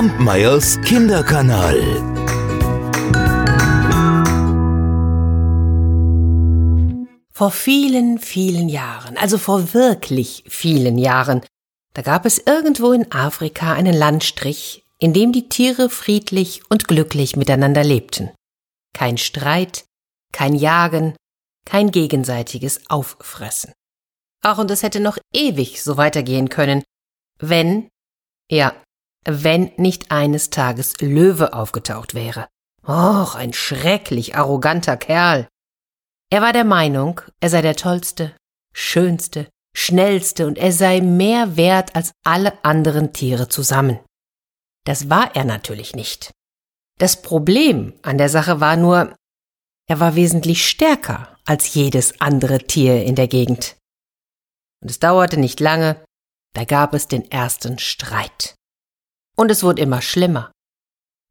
Kampmeyers Kinderkanal. Vor vielen, vielen Jahren, also vor wirklich vielen Jahren, da gab es irgendwo in Afrika einen Landstrich, in dem die Tiere friedlich und glücklich miteinander lebten. Kein Streit, kein Jagen, kein gegenseitiges Auffressen. Ach, und es hätte noch ewig so weitergehen können, wenn, ja, wenn nicht eines Tages Löwe aufgetaucht wäre. Och, ein schrecklich arroganter Kerl. Er war der Meinung, er sei der tollste, schönste, schnellste und er sei mehr wert als alle anderen Tiere zusammen. Das war er natürlich nicht. Das Problem an der Sache war nur, er war wesentlich stärker als jedes andere Tier in der Gegend. Und es dauerte nicht lange, da gab es den ersten Streit. Und es wurde immer schlimmer.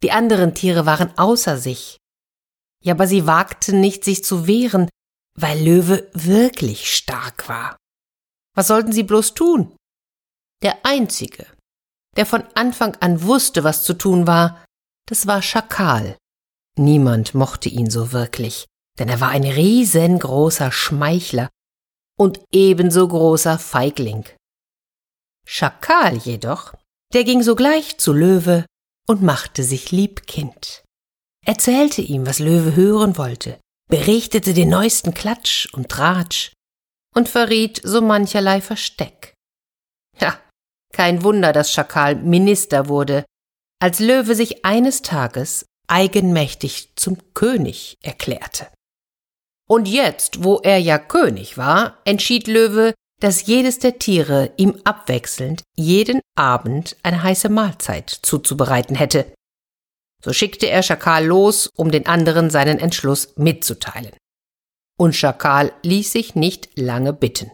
Die anderen Tiere waren außer sich. Ja, aber sie wagten nicht, sich zu wehren, weil Löwe wirklich stark war. Was sollten sie bloß tun? Der Einzige, der von Anfang an wusste, was zu tun war, das war Schakal. Niemand mochte ihn so wirklich, denn er war ein riesengroßer Schmeichler und ebenso großer Feigling. Schakal jedoch, der ging sogleich zu Löwe und machte sich Liebkind. Erzählte ihm, was Löwe hören wollte, berichtete den neuesten Klatsch und Tratsch und verriet so mancherlei Versteck. Ja, kein Wunder, dass Schakal Minister wurde, als Löwe sich eines Tages eigenmächtig zum König erklärte. Und jetzt, wo er ja König war, entschied Löwe, dass jedes der Tiere ihm abwechselnd jeden Abend eine heiße Mahlzeit zuzubereiten hätte. So schickte er Schakal los, um den anderen seinen Entschluss mitzuteilen. Und Schakal ließ sich nicht lange bitten.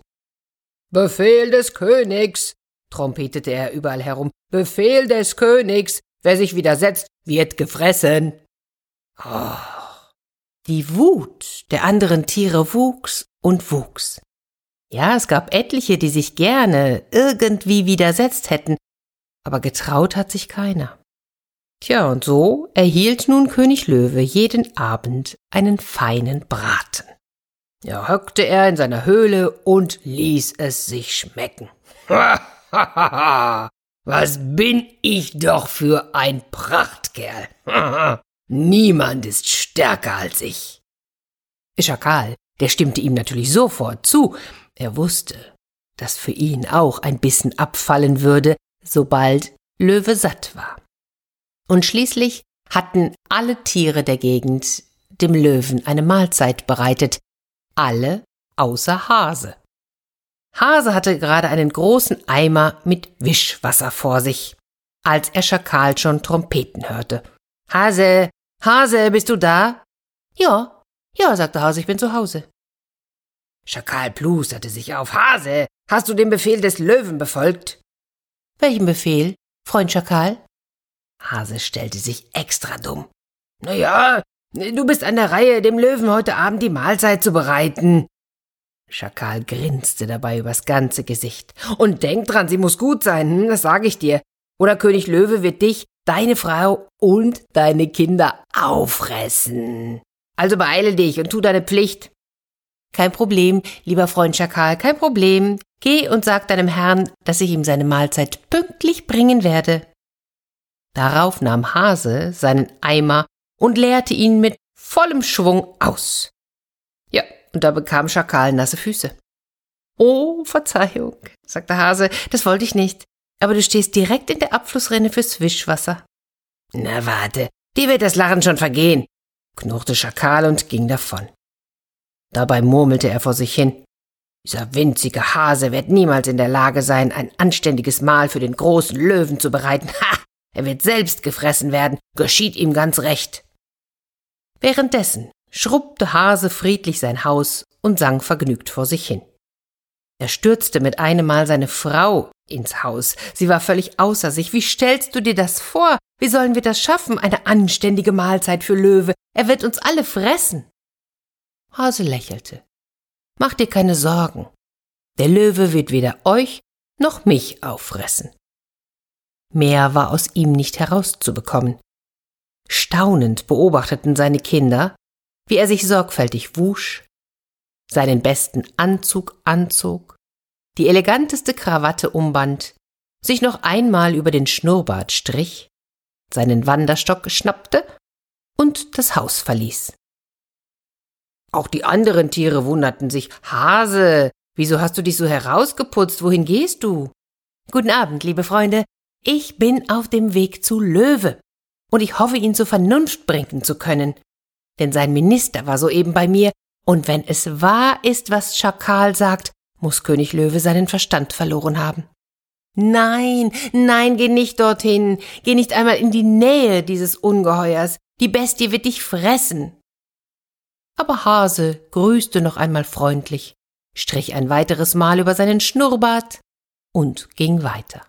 Befehl des Königs, trompetete er überall herum. Befehl des Königs, wer sich widersetzt, wird gefressen. Oh. Die Wut der anderen Tiere wuchs und wuchs. Ja, es gab etliche, die sich gerne irgendwie widersetzt hätten, aber getraut hat sich keiner. Tja, und so erhielt nun König Löwe jeden Abend einen feinen Braten. Ja, hockte er in seiner Höhle und ließ es sich schmecken. Was bin ich doch für ein Prachtkerl. Niemand ist stärker als ich. Schakal, der stimmte ihm natürlich sofort zu. Er wusste, dass für ihn auch ein Bissen abfallen würde, sobald Löwe satt war. Und schließlich hatten alle Tiere der Gegend dem Löwen eine Mahlzeit bereitet, alle außer Hase. Hase hatte gerade einen großen Eimer mit Wischwasser vor sich, als er Schakal schon Trompeten hörte. Hase, Hase, bist du da? Ja, ja, sagte Hase, ich bin zu Hause. Schakal plusterte sich auf. Hase, hast du den Befehl des Löwen befolgt? Welchen Befehl, Freund Schakal? Hase stellte sich extra dumm. Na ja, du bist an der Reihe, dem Löwen heute Abend die Mahlzeit zu bereiten. Schakal grinste dabei übers ganze Gesicht. Und denk dran, sie muss gut sein, hm, das sage ich dir. Oder König Löwe wird dich, deine Frau und deine Kinder auffressen. Also beeile dich und tu deine Pflicht. Kein Problem, lieber Freund Schakal, kein Problem. Geh und sag deinem Herrn, dass ich ihm seine Mahlzeit pünktlich bringen werde. Darauf nahm Hase seinen Eimer und leerte ihn mit vollem Schwung aus. Ja, und da bekam Schakal nasse Füße. Oh, Verzeihung, sagte Hase, das wollte ich nicht. Aber du stehst direkt in der Abflussrinne fürs Wischwasser. Na warte, dir wird das Lachen schon vergehen, knurrte Schakal und ging davon. Dabei murmelte er vor sich hin. Dieser winzige Hase wird niemals in der Lage sein, ein anständiges Mahl für den großen Löwen zu bereiten. Ha! Er wird selbst gefressen werden, geschieht ihm ganz recht. Währenddessen schrubbte Hase friedlich sein Haus und sang vergnügt vor sich hin. Er stürzte mit einem Mal seine Frau ins Haus. Sie war völlig außer sich. Wie stellst du dir das vor? Wie sollen wir das schaffen? Eine anständige Mahlzeit für Löwe. Er wird uns alle fressen. Hase lächelte. Mach dir keine Sorgen. Der Löwe wird weder euch noch mich auffressen. Mehr war aus ihm nicht herauszubekommen. Staunend beobachteten seine Kinder, wie er sich sorgfältig wusch, seinen besten Anzug anzog, die eleganteste Krawatte umband, sich noch einmal über den Schnurrbart strich, seinen Wanderstock schnappte und das Haus verließ. Auch die anderen Tiere wunderten sich. Hase, wieso hast du dich so herausgeputzt? Wohin gehst du? Guten Abend, liebe Freunde. Ich bin auf dem Weg zu Löwe. Und ich hoffe, ihn zur Vernunft bringen zu können. Denn sein Minister war soeben bei mir, und wenn es wahr ist, was Schakal sagt, muss König Löwe seinen Verstand verloren haben. Nein, nein, geh nicht dorthin, geh nicht einmal in die Nähe dieses Ungeheuers, die Bestie wird dich fressen. Aber Hase grüßte noch einmal freundlich, strich ein weiteres Mal über seinen Schnurrbart und ging weiter.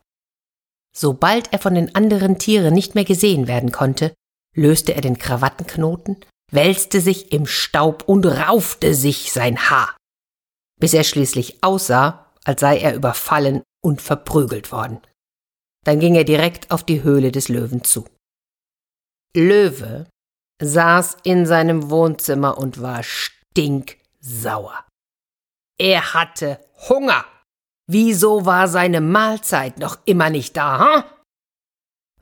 Sobald er von den anderen Tieren nicht mehr gesehen werden konnte, löste er den Krawattenknoten, wälzte sich im Staub und raufte sich sein Haar, bis er schließlich aussah, als sei er überfallen und verprügelt worden. Dann ging er direkt auf die Höhle des Löwen zu. Löwe saß in seinem Wohnzimmer und war stinksauer. Er hatte Hunger. Wieso war seine Mahlzeit noch immer nicht da, hm?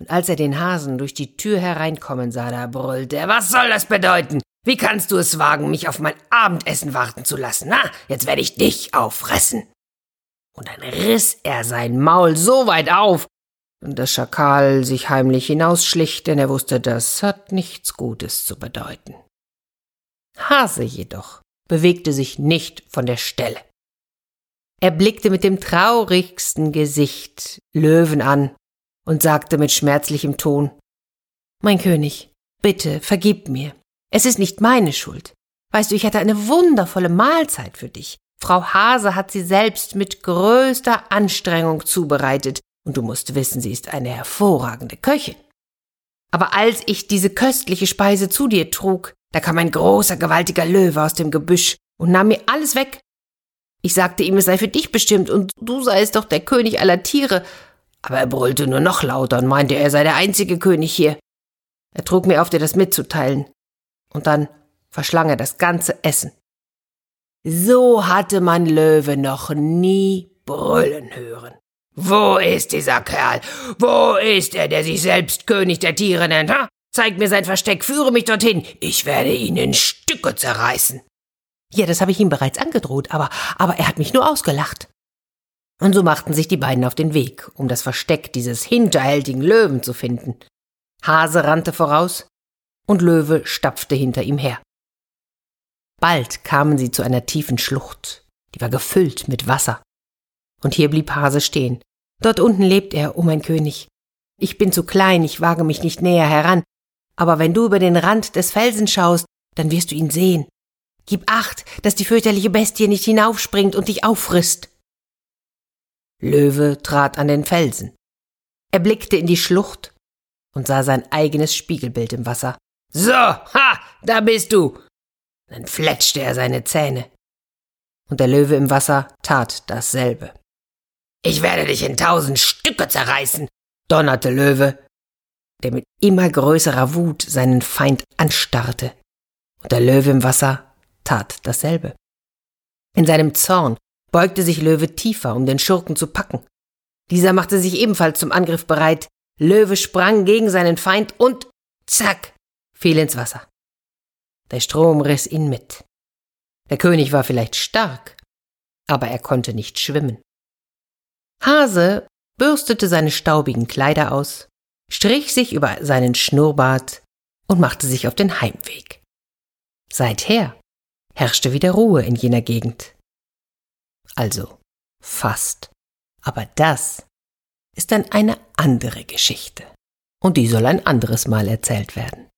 Und als er den Hasen durch die Tür hereinkommen sah, da brüllte er, was soll das bedeuten? Wie kannst du es wagen, mich auf mein Abendessen warten zu lassen? Na, jetzt werde ich dich auffressen. Und dann riss er sein Maul so weit auf, und der Schakal sich heimlich hinausschlich, denn er wusste, das hat nichts Gutes zu bedeuten. Hase jedoch bewegte sich nicht von der Stelle. Er blickte mit dem traurigsten Gesicht Löwen an und sagte mit schmerzlichem Ton Mein König, bitte vergib mir. Es ist nicht meine Schuld. Weißt du, ich hatte eine wundervolle Mahlzeit für dich. Frau Hase hat sie selbst mit größter Anstrengung zubereitet, und du musst wissen, sie ist eine hervorragende Köchin. Aber als ich diese köstliche Speise zu dir trug, da kam ein großer, gewaltiger Löwe aus dem Gebüsch und nahm mir alles weg. Ich sagte ihm, es sei für dich bestimmt und du seist doch der König aller Tiere. Aber er brüllte nur noch lauter und meinte, er sei der einzige König hier. Er trug mir auf, dir das mitzuteilen. Und dann verschlang er das ganze Essen. So hatte man Löwe noch nie brüllen hören. Wo ist dieser Kerl? Wo ist er, der sich selbst König der Tiere nennt? Ha? Zeig mir sein Versteck, führe mich dorthin. Ich werde ihn in Stücke zerreißen. Ja, das habe ich ihm bereits angedroht, aber, aber er hat mich nur ausgelacht. Und so machten sich die beiden auf den Weg, um das Versteck dieses hinterhältigen Löwen zu finden. Hase rannte voraus, und Löwe stapfte hinter ihm her. Bald kamen sie zu einer tiefen Schlucht, die war gefüllt mit Wasser. Und hier blieb Hase stehen. Dort unten lebt er, o oh mein König. Ich bin zu klein, ich wage mich nicht näher heran, aber wenn du über den Rand des Felsen schaust, dann wirst du ihn sehen. Gib acht, dass die fürchterliche Bestie nicht hinaufspringt und dich auffrisst. Löwe trat an den Felsen. Er blickte in die Schlucht und sah sein eigenes Spiegelbild im Wasser. So, ha, da bist du. Dann fletschte er seine Zähne. Und der Löwe im Wasser tat dasselbe. Ich werde dich in tausend Stücke zerreißen, donnerte Löwe, der mit immer größerer Wut seinen Feind anstarrte. Und der Löwe im Wasser tat dasselbe. In seinem Zorn beugte sich Löwe tiefer, um den Schurken zu packen. Dieser machte sich ebenfalls zum Angriff bereit. Löwe sprang gegen seinen Feind und zack, fiel ins Wasser. Der Strom riss ihn mit. Der König war vielleicht stark, aber er konnte nicht schwimmen. Hase bürstete seine staubigen Kleider aus, strich sich über seinen Schnurrbart und machte sich auf den Heimweg. Seither herrschte wieder Ruhe in jener Gegend. Also fast. Aber das ist dann eine andere Geschichte. Und die soll ein anderes Mal erzählt werden.